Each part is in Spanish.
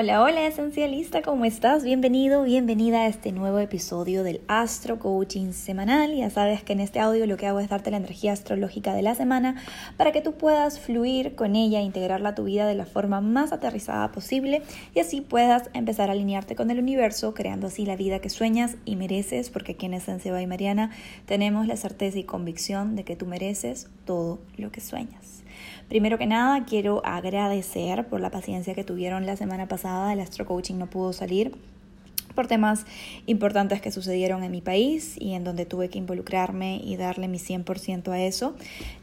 Hola, hola esencialista, ¿cómo estás? Bienvenido, bienvenida a este nuevo episodio del Astro Coaching Semanal. Ya sabes que en este audio lo que hago es darte la energía astrológica de la semana para que tú puedas fluir con ella, integrarla a tu vida de la forma más aterrizada posible y así puedas empezar a alinearte con el universo, creando así la vida que sueñas y mereces, porque aquí en Esencia y Mariana tenemos la certeza y convicción de que tú mereces todo lo que sueñas. Primero que nada, quiero agradecer por la paciencia que tuvieron la semana pasada. El Astro Coaching no pudo salir por temas importantes que sucedieron en mi país y en donde tuve que involucrarme y darle mi 100% a eso.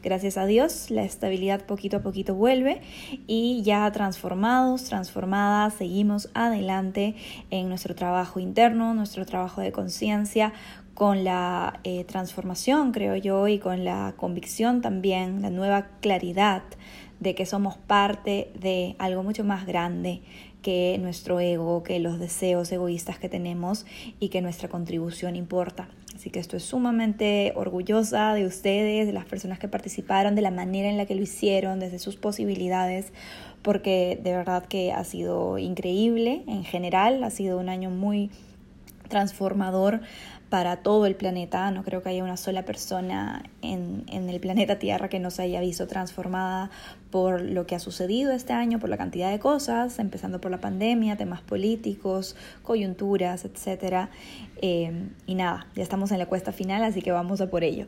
Gracias a Dios, la estabilidad poquito a poquito vuelve y ya transformados, transformadas, seguimos adelante en nuestro trabajo interno, nuestro trabajo de conciencia con la eh, transformación, creo yo, y con la convicción también, la nueva claridad de que somos parte de algo mucho más grande que nuestro ego, que los deseos egoístas que tenemos y que nuestra contribución importa. Así que estoy sumamente orgullosa de ustedes, de las personas que participaron, de la manera en la que lo hicieron, desde sus posibilidades, porque de verdad que ha sido increíble en general, ha sido un año muy transformador para todo el planeta. No creo que haya una sola persona en, en, el planeta Tierra que no se haya visto transformada por lo que ha sucedido este año, por la cantidad de cosas, empezando por la pandemia, temas políticos, coyunturas, etc. Eh, y nada, ya estamos en la cuesta final, así que vamos a por ello.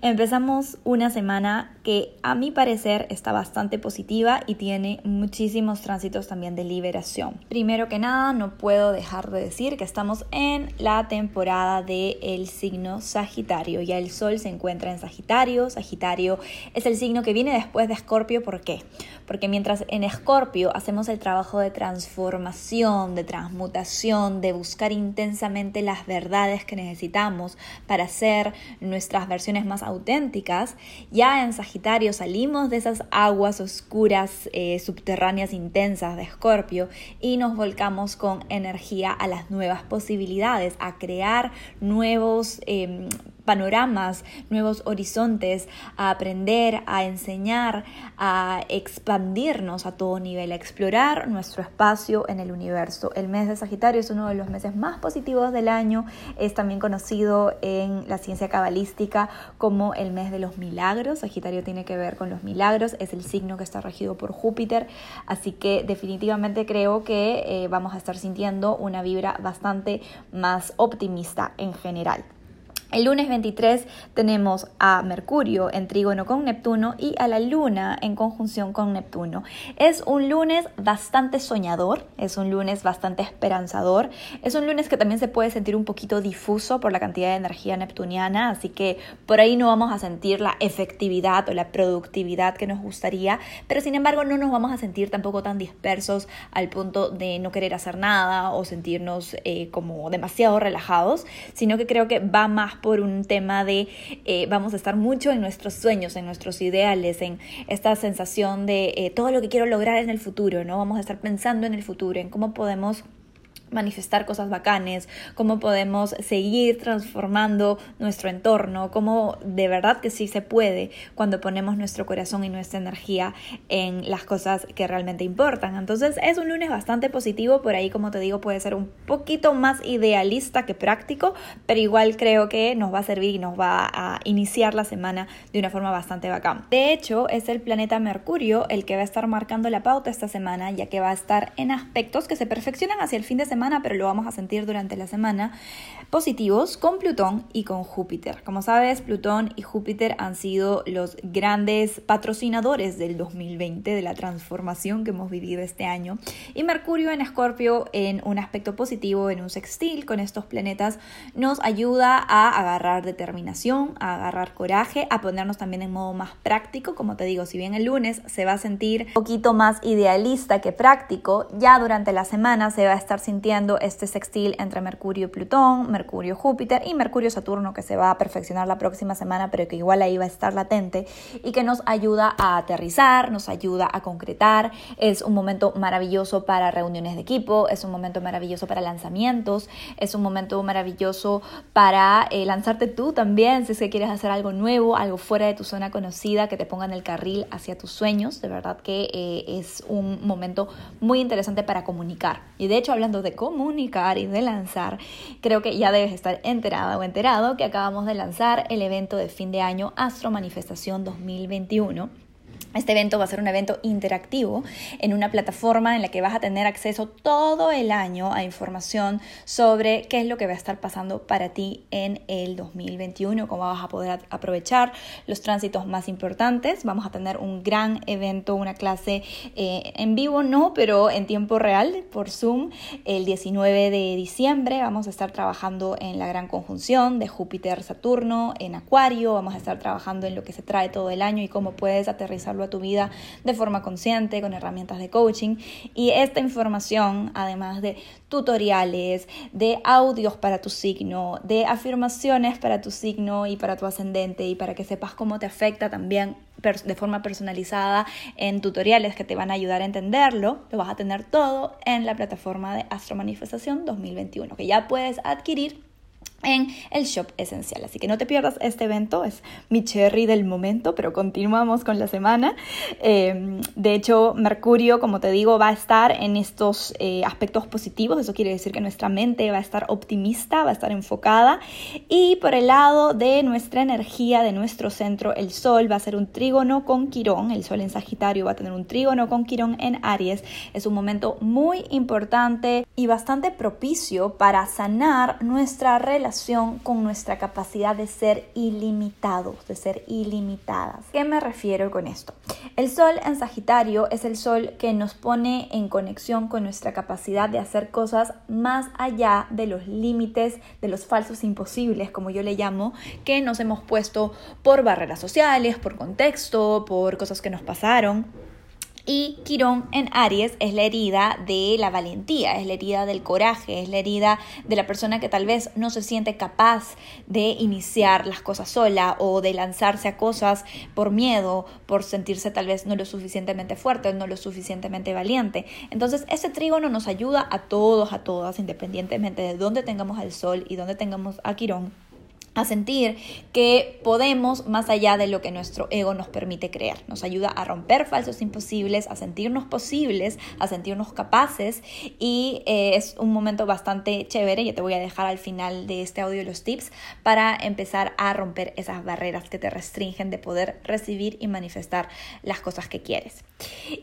Empezamos una semana que a mi parecer está bastante positiva y tiene muchísimos tránsitos también de liberación. Primero que nada, no puedo dejar de decir que estamos en la temporada del el signo Sagitario. Ya el Sol se encuentra en Sagitario. Sagitario es el signo que viene después de Escorpio. ¿Por qué? Porque mientras en Escorpio hacemos el trabajo de transformación, de transmutación, de buscar intensamente las verdades que necesitamos para ser nuestras versiones más auténticas, ya en Sagitario salimos de esas aguas oscuras, eh, subterráneas intensas de Escorpio y nos volcamos con energía a las nuevas posibilidades, a crear nuevos em, panoramas, nuevos horizontes, a aprender, a enseñar, a expandirnos a todo nivel, a explorar nuestro espacio en el universo. El mes de Sagitario es uno de los meses más positivos del año, es también conocido en la ciencia cabalística como el mes de los milagros. Sagitario tiene que ver con los milagros, es el signo que está regido por Júpiter, así que definitivamente creo que eh, vamos a estar sintiendo una vibra bastante más optimista en general. El lunes 23 tenemos a Mercurio en trígono con Neptuno y a la Luna en conjunción con Neptuno. Es un lunes bastante soñador, es un lunes bastante esperanzador, es un lunes que también se puede sentir un poquito difuso por la cantidad de energía neptuniana, así que por ahí no vamos a sentir la efectividad o la productividad que nos gustaría, pero sin embargo no nos vamos a sentir tampoco tan dispersos al punto de no querer hacer nada o sentirnos eh, como demasiado relajados, sino que creo que va más por un tema de eh, vamos a estar mucho en nuestros sueños, en nuestros ideales, en esta sensación de eh, todo lo que quiero lograr en el futuro, ¿no? Vamos a estar pensando en el futuro, en cómo podemos manifestar cosas bacanes, cómo podemos seguir transformando nuestro entorno, cómo de verdad que sí se puede cuando ponemos nuestro corazón y nuestra energía en las cosas que realmente importan. Entonces es un lunes bastante positivo, por ahí como te digo puede ser un poquito más idealista que práctico, pero igual creo que nos va a servir y nos va a iniciar la semana de una forma bastante bacán. De hecho es el planeta Mercurio el que va a estar marcando la pauta esta semana, ya que va a estar en aspectos que se perfeccionan hacia el fin de semana pero lo vamos a sentir durante la semana, positivos con Plutón y con Júpiter. Como sabes, Plutón y Júpiter han sido los grandes patrocinadores del 2020, de la transformación que hemos vivido este año. Y Mercurio en Escorpio, en un aspecto positivo, en un sextil con estos planetas, nos ayuda a agarrar determinación, a agarrar coraje, a ponernos también en modo más práctico. Como te digo, si bien el lunes se va a sentir un poquito más idealista que práctico, ya durante la semana se va a estar sintiendo este sextil entre Mercurio y Plutón, Mercurio Júpiter y Mercurio Saturno que se va a perfeccionar la próxima semana, pero que igual ahí va a estar latente y que nos ayuda a aterrizar, nos ayuda a concretar. Es un momento maravilloso para reuniones de equipo, es un momento maravilloso para lanzamientos, es un momento maravilloso para eh, lanzarte tú también, si es que quieres hacer algo nuevo, algo fuera de tu zona conocida, que te ponga en el carril hacia tus sueños. De verdad que eh, es un momento muy interesante para comunicar. Y de hecho, hablando de comunicar y de lanzar, creo que ya debes estar enterada o enterado que acabamos de lanzar el evento de fin de año Astro Manifestación 2021 este evento va a ser un evento interactivo en una plataforma en la que vas a tener acceso todo el año a información sobre qué es lo que va a estar pasando para ti en el 2021, cómo vas a poder aprovechar los tránsitos más importantes. Vamos a tener un gran evento, una clase eh, en vivo, no, pero en tiempo real por Zoom el 19 de diciembre. Vamos a estar trabajando en la gran conjunción de Júpiter-Saturno en Acuario. Vamos a estar trabajando en lo que se trae todo el año y cómo puedes aterrizarlo tu vida de forma consciente, con herramientas de coaching. Y esta información, además de tutoriales, de audios para tu signo, de afirmaciones para tu signo y para tu ascendente, y para que sepas cómo te afecta también de forma personalizada en tutoriales que te van a ayudar a entenderlo, lo vas a tener todo en la plataforma de Astro Manifestación 2021, que ya puedes adquirir en el shop esencial. Así que no te pierdas este evento, es mi cherry del momento, pero continuamos con la semana. Em, de hecho, Mercurio, como te digo, va a estar en estos eh, aspectos positivos, eso quiere decir que nuestra mente va a estar optimista, va a estar enfocada. Y por el lado de nuestra energía, de nuestro centro, el Sol va a ser un trígono con Quirón, el Sol en Sagitario va a tener un trígono con Quirón en Aries. Es un momento muy importante y bastante propicio para sanar nuestra relación con nuestra capacidad de ser ilimitados, de ser ilimitadas. ¿Qué me refiero con esto? El sol en Sagitario es el sol que nos pone en conexión con nuestra capacidad de hacer cosas más allá de los límites, de los falsos imposibles, como yo le llamo, que nos hemos puesto por barreras sociales, por contexto, por cosas que nos pasaron. Y Quirón en Aries es la herida de la valentía, es la herida del coraje, es la herida de la persona que tal vez no se siente capaz de iniciar las cosas sola o de lanzarse a cosas por miedo, por sentirse tal vez no lo suficientemente fuerte, no lo suficientemente valiente. Entonces ese trígono nos ayuda a todos, a todas, independientemente de dónde tengamos al Sol y dónde tengamos a Quirón a sentir que podemos más allá de lo que nuestro ego nos permite creer. Nos ayuda a romper falsos imposibles, a sentirnos posibles, a sentirnos capaces y eh, es un momento bastante chévere. Yo te voy a dejar al final de este audio los tips para empezar a romper esas barreras que te restringen de poder recibir y manifestar las cosas que quieres.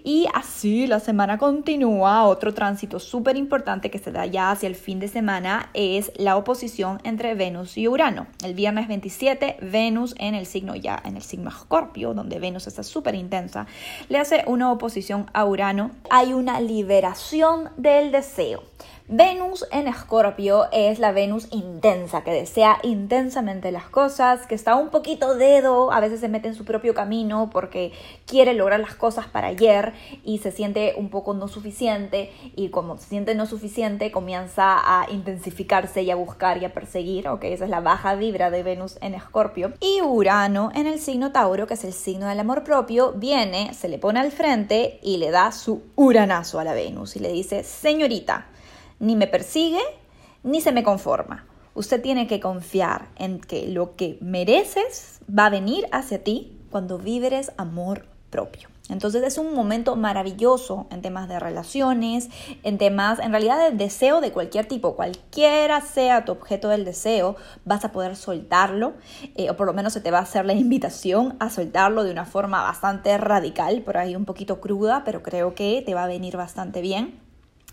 Y así la semana continúa. Otro tránsito súper importante que se da ya hacia el fin de semana es la oposición entre Venus y Urano. El viernes 27, Venus en el signo ya, en el signo Escorpio, donde Venus está súper intensa, le hace una oposición a Urano. Hay una liberación del deseo. Venus en Escorpio es la Venus intensa, que desea intensamente las cosas, que está un poquito dedo, a veces se mete en su propio camino porque quiere lograr las cosas para ayer y se siente un poco no suficiente y como se siente no suficiente comienza a intensificarse y a buscar y a perseguir, ok, esa es la baja vibra de Venus en Escorpio. Y Urano en el signo Tauro, que es el signo del amor propio, viene, se le pone al frente y le da su uranazo a la Venus y le dice, señorita, ni me persigue, ni se me conforma. Usted tiene que confiar en que lo que mereces va a venir hacia ti cuando vibres amor propio. Entonces es un momento maravilloso en temas de relaciones, en temas, en realidad de deseo de cualquier tipo, cualquiera sea tu objeto del deseo, vas a poder soltarlo, eh, o por lo menos se te va a hacer la invitación a soltarlo de una forma bastante radical, por ahí un poquito cruda, pero creo que te va a venir bastante bien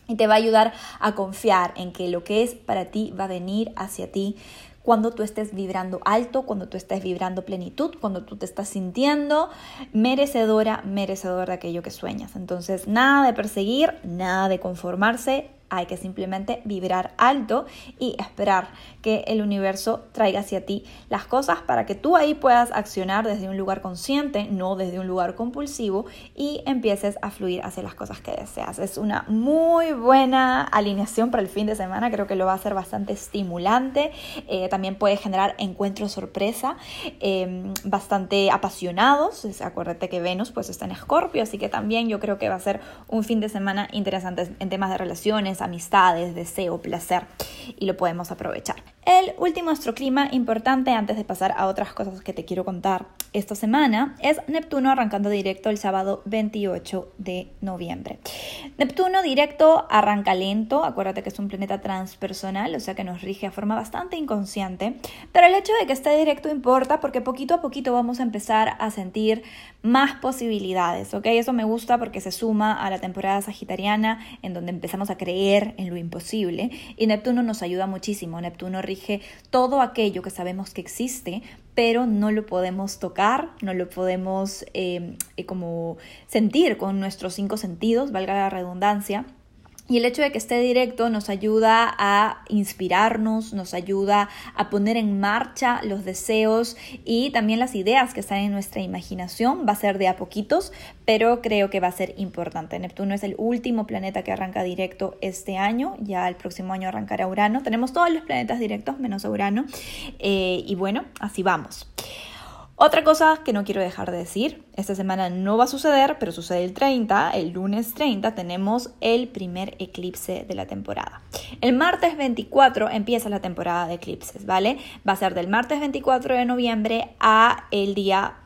y te va a ayudar a confiar en que lo que es para ti va a venir hacia ti cuando tú estés vibrando alto, cuando tú estés vibrando plenitud, cuando tú te estás sintiendo merecedora, merecedor de aquello que sueñas. Entonces, nada de perseguir, nada de conformarse, hay que simplemente vibrar alto y esperar que el universo traiga hacia ti las cosas para que tú ahí puedas accionar desde un lugar consciente, no desde un lugar compulsivo y empieces a fluir hacia las cosas que deseas. Es una muy buena alineación para el fin de semana, creo que lo va a ser bastante estimulante, eh, también puede generar encuentros sorpresa, em, bastante apasionados, acuérdate que Venus pues está en Escorpio, así que también yo creo que va a ser un fin de semana interesante en temas de relaciones, amistades, deseo, placer y lo podemos aprovechar. El último astroclima importante antes de pasar a otras cosas que te quiero contar esta semana es Neptuno arrancando directo el sábado 28 de noviembre. Neptuno directo arranca lento, acuérdate que es un planeta transpersonal, o sea que nos rige a forma bastante inconsciente, pero el hecho de que esté directo importa porque poquito a poquito vamos a empezar a sentir más posibilidades, ¿ok? Eso me gusta porque se suma a la temporada sagitariana en donde empezamos a creer en lo imposible y Neptuno nos ayuda muchísimo. Neptuno rige todo aquello que sabemos que existe, pero no lo podemos tocar, no lo podemos eh, eh, como sentir con nuestros cinco sentidos, valga la redundancia. Y el hecho de que esté directo nos ayuda a inspirarnos, nos ayuda a poner en marcha los deseos y también las ideas que están en nuestra imaginación. Va a ser de a poquitos, pero creo que va a ser importante. Neptuno es el último planeta que arranca directo este año, ya el próximo año arrancará Urano. Tenemos todos los planetas directos menos Urano. Eh, y bueno, así vamos. Otra cosa que no quiero dejar de decir, esta semana no va a suceder, pero sucede el 30, el lunes 30 tenemos el primer eclipse de la temporada. El martes 24 empieza la temporada de eclipses, ¿vale? Va a ser del martes 24 de noviembre a el día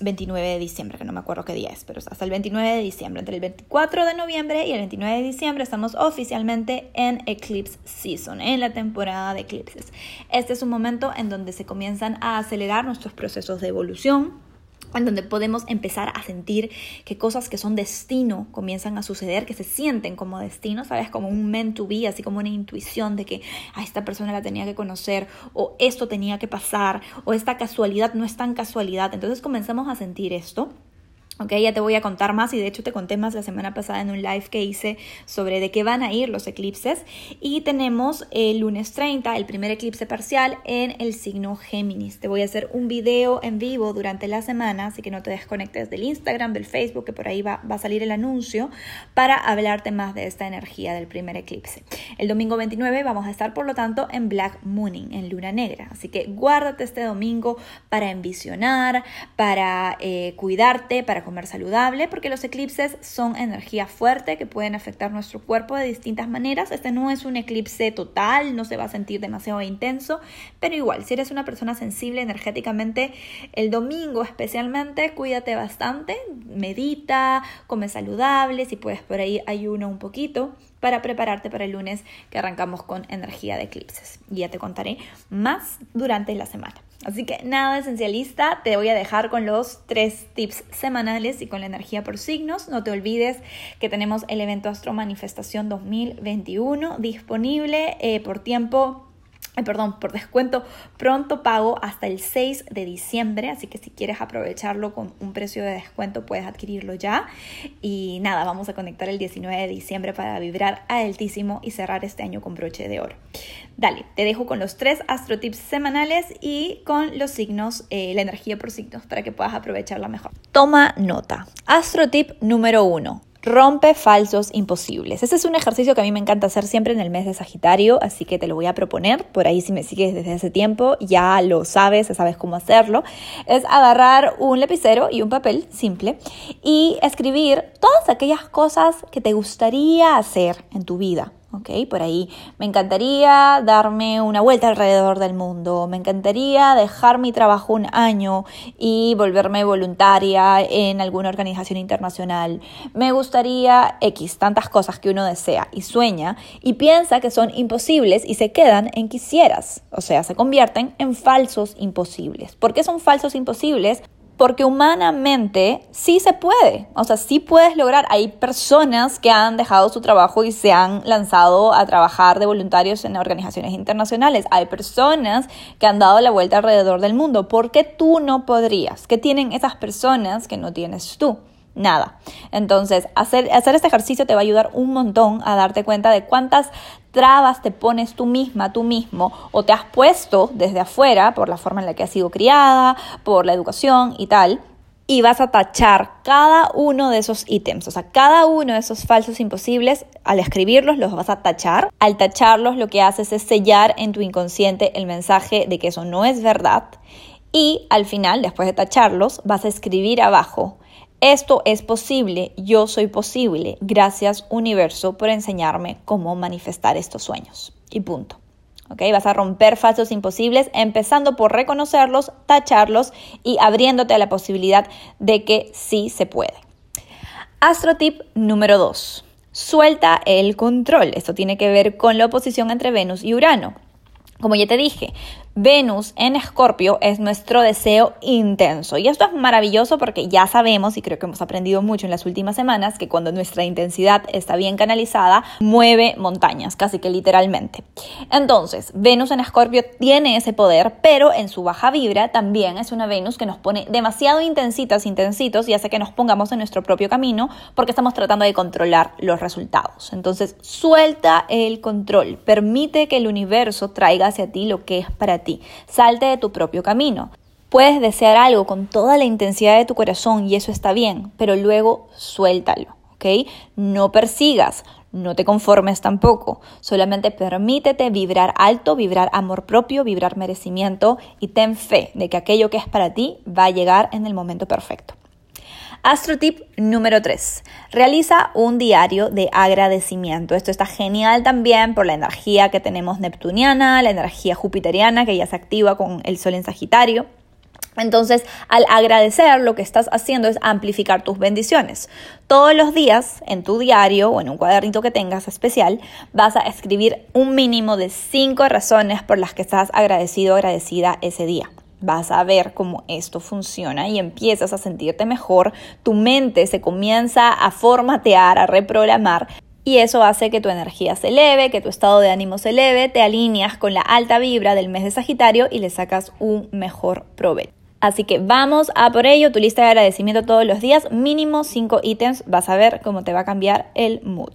29 em, de diciembre, que no me acuerdo qué día es, pero hasta el 29 de diciembre. Entre el 24 de noviembre y el 29 de diciembre estamos oficialmente en Eclipse Season, en la temporada de eclipses. Este es un momento en donde se comienzan a acelerar nuestros procesos de evolución en donde podemos empezar a sentir que cosas que son destino comienzan a suceder, que se sienten como destino, ¿sabes? Como un meant to be, así como una intuición de que a esta persona la tenía que conocer, o esto tenía que pasar, o esta casualidad no es tan casualidad. Entonces comenzamos a sentir esto Ok, ya te voy a contar más y de hecho te conté más la semana pasada en un live que hice sobre de qué van a ir los eclipses. Y tenemos el lunes 30, el primer eclipse parcial en el signo Géminis. Te voy a hacer un video en vivo durante la semana, así que no te desconectes del Instagram, del Facebook, que por ahí va, va a salir el anuncio, para hablarte más de esta energía del primer eclipse. El domingo 29 vamos a estar, por lo tanto, en Black Mooning, en luna negra. Así que guárdate este domingo para envisionar, para eh, cuidarte, para comer saludable, porque los eclipses son energía fuerte que pueden afectar nuestro cuerpo de distintas maneras. Este no es un eclipse total, no se va a sentir demasiado intenso, pero igual, si eres una persona sensible energéticamente, el domingo especialmente, cuídate bastante, medita, come saludable, si puedes por ahí ayuno un poquito para prepararte para el lunes que arrancamos con energía de eclipses. Y ya te contaré más durante la semana. Así que nada esencialista, te voy a dejar con los tres tips semanales y con la energía por signos. No te olvides que tenemos el evento Astro Manifestación 2021 disponible eh, por tiempo perdón, por descuento pronto pago hasta el 6 de diciembre, así que si quieres aprovecharlo con un precio de descuento puedes adquirirlo ya. Y nada, vamos a conectar el 19 de diciembre para vibrar altísimo y cerrar este año con broche de oro. Dale, te dejo con los tres astro tips semanales y con los signos, eh, la energía por signos para que puedas aprovecharla mejor. Toma nota. Astro tip número uno Rompe falsos imposibles. Ese es un ejercicio que a mí me encanta hacer siempre en el mes de Sagitario, así que te lo voy a proponer. Por ahí si me sigues desde hace tiempo, ya lo sabes, ya sabes cómo hacerlo. Es agarrar un lapicero y un papel simple y escribir todas aquellas cosas que te gustaría hacer en tu vida. ¿Ok? Por ahí me encantaría darme una vuelta alrededor del mundo, me encantaría dejar mi trabajo un año y volverme voluntaria en alguna organización internacional, me gustaría X, tantas cosas que uno desea y sueña y piensa que son imposibles y se quedan en quisieras, o sea, se convierten en falsos imposibles. ¿Por qué son falsos imposibles? Porque humanamente sí se puede, o sea, sí puedes lograr. Hay personas que han dejado su trabajo y se han lanzado a trabajar de voluntarios en organizaciones internacionales. Hay personas que han dado la vuelta alrededor del mundo. ¿Por qué tú no podrías? ¿Qué tienen esas personas que no tienes tú? Nada. Entonces, hacer, hacer este ejercicio te va a ayudar un montón a darte cuenta de cuántas trabas te pones tú misma, tú mismo, o te has puesto desde afuera por la forma en la que has sido criada, por la educación y tal, y vas a tachar cada uno de esos ítems, o sea, cada uno de esos falsos imposibles, al escribirlos los vas a tachar. Al tacharlos lo que haces es sellar en tu inconsciente el mensaje de que eso no es verdad y al final, después de tacharlos, vas a escribir abajo, esto es posible, yo soy posible, gracias universo por enseñarme cómo manifestar estos sueños. Y punto. ¿Ok? Vas a romper falsos imposibles empezando por reconocerlos, tacharlos y abriéndote a la posibilidad de que sí se puede. Astro tip número 2. Suelta el control. Esto tiene que ver con la oposición entre Venus y Urano. Como ya te dije, Venus en Escorpio es nuestro deseo intenso. Y esto es maravilloso porque ya sabemos, y creo que hemos aprendido mucho en las últimas semanas, que cuando nuestra intensidad está bien canalizada, mueve montañas, casi que literalmente. Entonces, Venus en Escorpio tiene ese poder, pero en su baja vibra también es una Venus que nos pone demasiado intensitas, intensitos, y hace que nos pongamos en nuestro propio camino porque estamos tratando de controlar los resultados. Entonces, suelta el control, permite que el universo traiga hacia ti lo que es para ti Salte de tu propio camino. Puedes desear algo con toda la intensidad de tu corazón y eso está bien, pero luego suéltalo, ¿ok? No persigas, no te conformes tampoco, solamente permítete vibrar alto, vibrar amor propio, vibrar merecimiento y ten fe de que aquello que es para ti va a llegar en el momento perfecto. Astro tip número 3. Realiza un diario de agradecimiento. Esto está genial también por la energía que tenemos neptuniana, la energía jupiteriana que ya se activa con el sol en Sagitario. Entonces, al agradecer, lo que estás haciendo es amplificar tus bendiciones. Todos los días, en tu diario o en un cuadernito que tengas especial, vas a escribir un mínimo de cinco razones por las que estás agradecido o agradecida ese día vas a ver cómo esto funciona y empiezas a sentirte mejor, tu mente se comienza a formatear, a reprogramar. Y eso hace que tu energía se eleve, que tu estado de ánimo se eleve, te alineas con la alta vibra del mes de Sagitario y le sacas un mejor provecho. Así que vamos a por ello, tu lista de agradecimiento todos los días, mínimo 5 ítems, vas a ver cómo te va a cambiar el mood.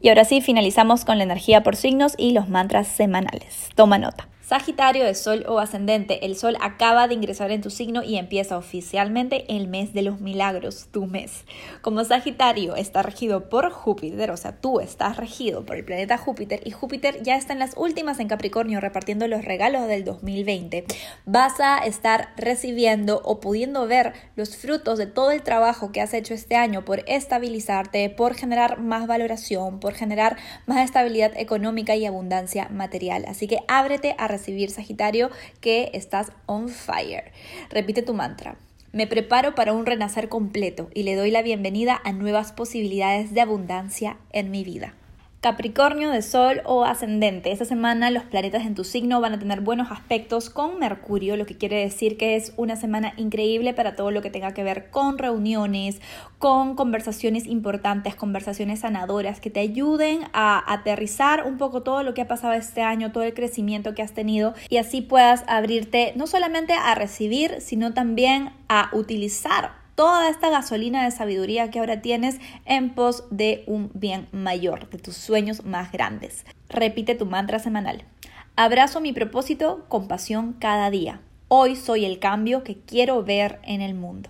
Y ahora sí, finalizamos con la energía por signos y los mantras semanales. Toma nota. Sagitario de Sol o ascendente, el Sol acaba de ingresar en tu signo y empieza oficialmente el mes de los milagros, tu mes. Como Sagitario está regido por Júpiter, o sea, tú estás regido por el planeta Júpiter y Júpiter ya está en las últimas en Capricornio repartiendo los regalos del 2020, vas a estar recibiendo o pudiendo ver los frutos de todo el trabajo que has hecho este año por estabilizarte, por generar más valoración, por generar más estabilidad económica y abundancia material. Así que ábrete a recibir recibir, Sagitario, que estás on fire. Repite tu mantra. Me preparo para un renacer completo y le doy la bienvenida a nuevas posibilidades de abundancia en mi vida. Capricornio de Sol o ascendente. Esta semana los planetas en tu signo van a tener buenos aspectos con Mercurio, lo que quiere decir que es una semana increíble para todo lo que tenga que ver con reuniones, con conversaciones importantes, conversaciones sanadoras que te ayuden a aterrizar un poco todo lo que ha pasado este año, todo el crecimiento que has tenido y así puedas abrirte no solamente a recibir, sino también a utilizar toda esta gasolina de sabiduría que ahora tienes en pos de un bien mayor, de tus sueños más grandes. Repite tu mantra semanal. Abrazo mi propósito con pasión cada día. Hoy soy el cambio que quiero ver en el mundo.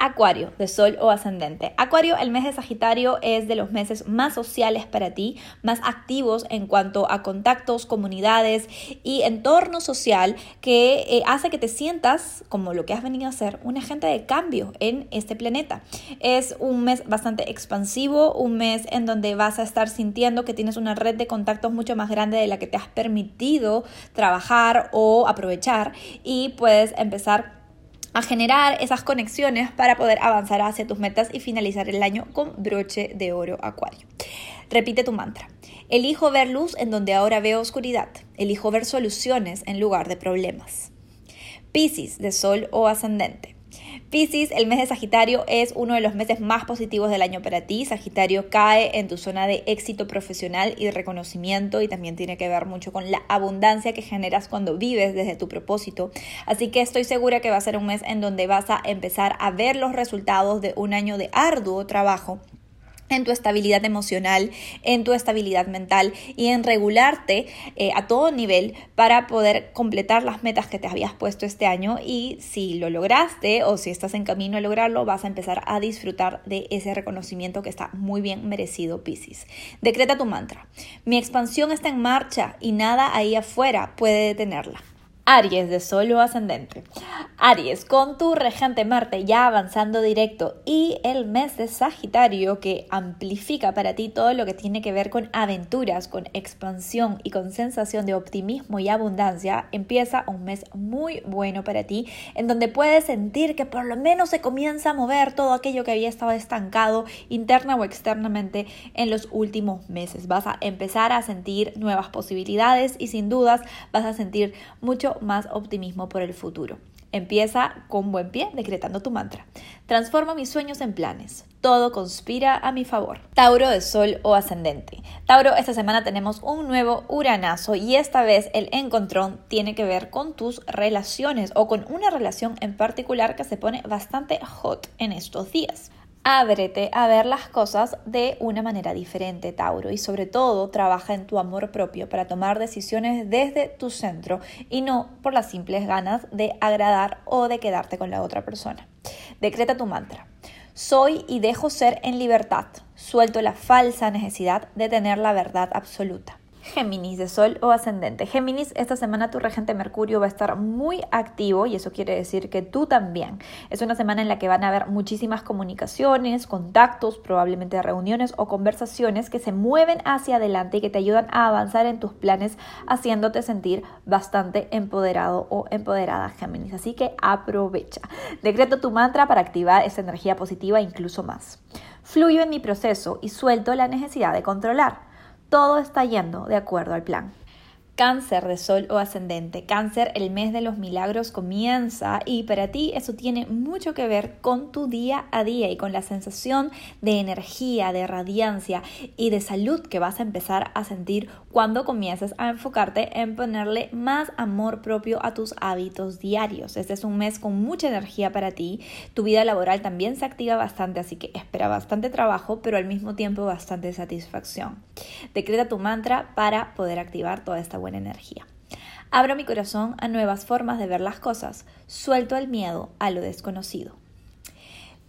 Acuario, de Sol o ascendente. Acuario, el mes de Sagitario es de los meses más sociales para ti, más activos en cuanto a contactos, comunidades y entorno social que eh, hace que te sientas, como lo que has venido a ser, un agente de cambio en este planeta. Es un mes bastante expansivo, un mes en donde vas a estar sintiendo que tienes una red de contactos mucho más grande de la que te has permitido trabajar o aprovechar y puedes empezar a generar esas conexiones para poder avanzar hacia tus metas y finalizar el año con broche de oro acuario. Repite tu mantra. Elijo ver luz en donde ahora veo oscuridad. Elijo ver soluciones en lugar de problemas. Piscis de Sol o ascendente. Piscis, el mes de Sagitario es uno de los meses más positivos del año para ti. Sagitario cae en tu zona de éxito profesional y reconocimiento y también tiene que ver mucho con la abundancia que generas cuando vives desde tu propósito. Así que estoy segura que va a ser un mes en donde vas a empezar a ver los resultados de un año de arduo trabajo en tu estabilidad emocional, en tu estabilidad mental y en regularte eh, a todo nivel para poder completar las metas que te habías puesto este año y si lo lograste o si estás en camino a lograrlo vas a empezar a disfrutar de ese reconocimiento que está muy bien merecido Piscis. Decreta tu mantra. Mi expansión está en marcha y nada ahí afuera puede detenerla. Aries de Sol o ascendente. Aries, con tu regente Marte ya avanzando directo y el mes de Sagitario que amplifica para ti todo lo que tiene que ver con aventuras, con expansión y con sensación de optimismo y abundancia, empieza un mes muy bueno para ti en donde puedes sentir que por lo menos se comienza a mover todo aquello que había estado estancado interna o externamente en los últimos meses. Vas a empezar a sentir nuevas posibilidades y sin dudas vas a sentir mucho más optimismo por el futuro. Empieza con buen pie decretando tu mantra. Transforma mis sueños en planes. Todo conspira a mi favor. Tauro de Sol o Ascendente. Tauro, esta semana tenemos un nuevo uranazo y esta vez el encontrón tiene que ver con tus relaciones o con una relación en particular que se pone bastante hot en estos días. Ábrete a ver las cosas de una manera diferente, Tauro, y sobre todo trabaja en tu amor propio para tomar decisiones desde tu centro y no por las simples ganas de agradar o de quedarte con la otra persona. Decreta tu mantra. Soy y dejo ser en libertad. Suelto la falsa necesidad de tener la verdad absoluta. Géminis de Sol o ascendente. Géminis, esta semana tu regente Mercurio va a estar muy activo y eso quiere decir que tú también. Es una semana en la que van a haber muchísimas comunicaciones, contactos, probablemente reuniones o conversaciones que se mueven hacia adelante y que te ayudan a avanzar en tus planes haciéndote sentir bastante empoderado o empoderada Géminis. Así que aprovecha. Decreto tu mantra para activar esa energía positiva incluso más. Fluyo en mi proceso y suelto la necesidad de controlar todo está yendo de acuerdo al plan. Cáncer de Sol o ascendente. Cáncer, el mes de los milagros comienza y para ti eso tiene mucho que ver con tu día a día y con la sensación de energía, de radiancia y de salud que vas a empezar a sentir cuando comiences a enfocarte en ponerle más amor propio a tus hábitos diarios. Este es un mes con mucha energía para ti. Tu vida laboral también se activa bastante, así que espera bastante trabajo, pero al mismo tiempo bastante satisfacción. Decreta tu mantra para poder activar toda esta buena energía. Abro mi corazón a nuevas formas de ver las cosas, suelto el miedo a lo desconocido.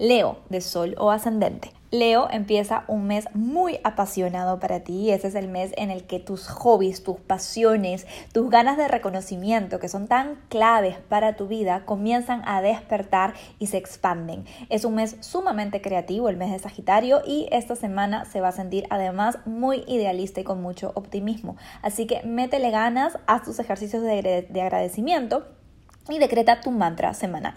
Leo de Sol o Ascendente. Leo empieza un mes muy apasionado para ti. Ese es el mes en el que tus hobbies, tus pasiones, tus ganas de reconocimiento, que son tan claves para tu vida, comienzan a despertar y se expanden. Es un mes sumamente creativo, el mes de Sagitario, y esta semana se va a sentir además muy idealista y con mucho optimismo. Así que métele ganas, haz tus ejercicios de, de agradecimiento y decreta tu mantra semanal.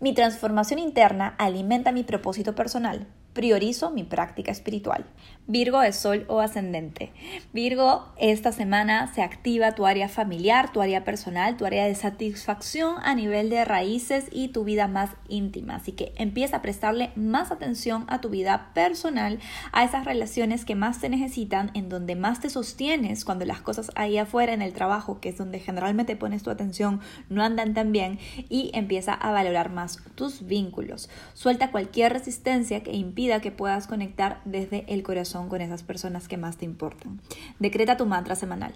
Mi transformación interna alimenta mi propósito personal priorizo mi práctica espiritual. Virgo es Sol o ascendente. Virgo, esta semana se activa tu área familiar, tu área personal, tu área de satisfacción a nivel de raíces y tu vida más íntima. Así que empieza a prestarle más atención a tu vida personal, a esas relaciones que más te necesitan, en donde más te sostienes cuando las cosas ahí afuera en el trabajo, que es donde generalmente pones tu atención, no andan tan bien y empieza a valorar más tus vínculos. Suelta cualquier resistencia que impida que puedas conectar desde el corazón con esas personas que más te importan. Decreta tu mantra semanal.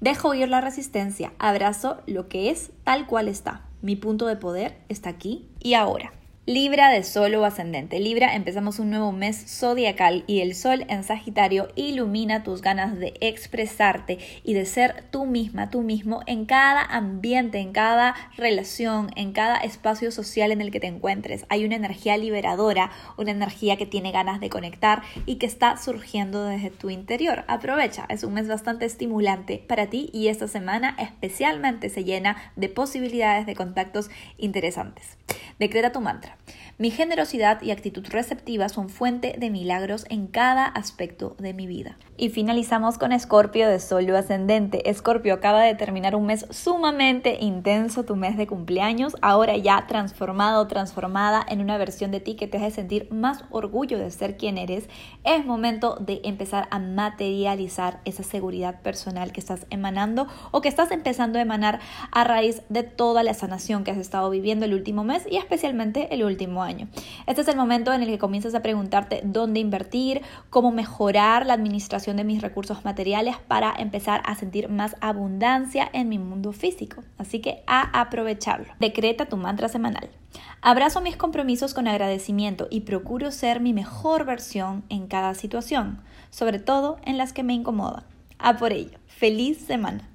Dejo oír la resistencia, abrazo lo que es tal cual está. Mi punto de poder está aquí y ahora. Libra de Sol o ascendente. Libra, empezamos un nuevo mes zodiacal y el Sol en Sagitario ilumina tus ganas de expresarte y de ser tú misma, tú mismo en cada ambiente, en cada relación, en cada espacio social en el que te encuentres. Hay una energía liberadora, una energía que tiene ganas de conectar y que está surgiendo desde tu interior. Aprovecha, es un mes bastante estimulante para ti y esta semana especialmente se llena de posibilidades de contactos interesantes. Decreta tu mantra. Mi generosidad y actitud receptiva son fuente de milagros en cada aspecto de mi vida. Y finalizamos con Escorpio de Solo Ascendente. Escorpio acaba de terminar un mes sumamente intenso, tu mes de cumpleaños, ahora ya transformado, transformada en una versión de ti que te hace sentir más orgullo de ser quien eres. Es momento de empezar a materializar esa seguridad personal que estás emanando o que estás empezando a emanar a raíz de toda la sanación que has estado viviendo el último mes y especialmente último año. Este es el momento en el que comienzas a preguntarte dónde invertir, cómo mejorar la administración de mis recursos materiales para empezar a sentir más abundancia en mi mundo físico. Así que a aprovecharlo. Decreta tu mantra semanal. Abrazo mis compromisos con agradecimiento y procuro ser mi mejor versión en cada situación, sobre todo en las que me incomodan. A por ello. Feliz semana.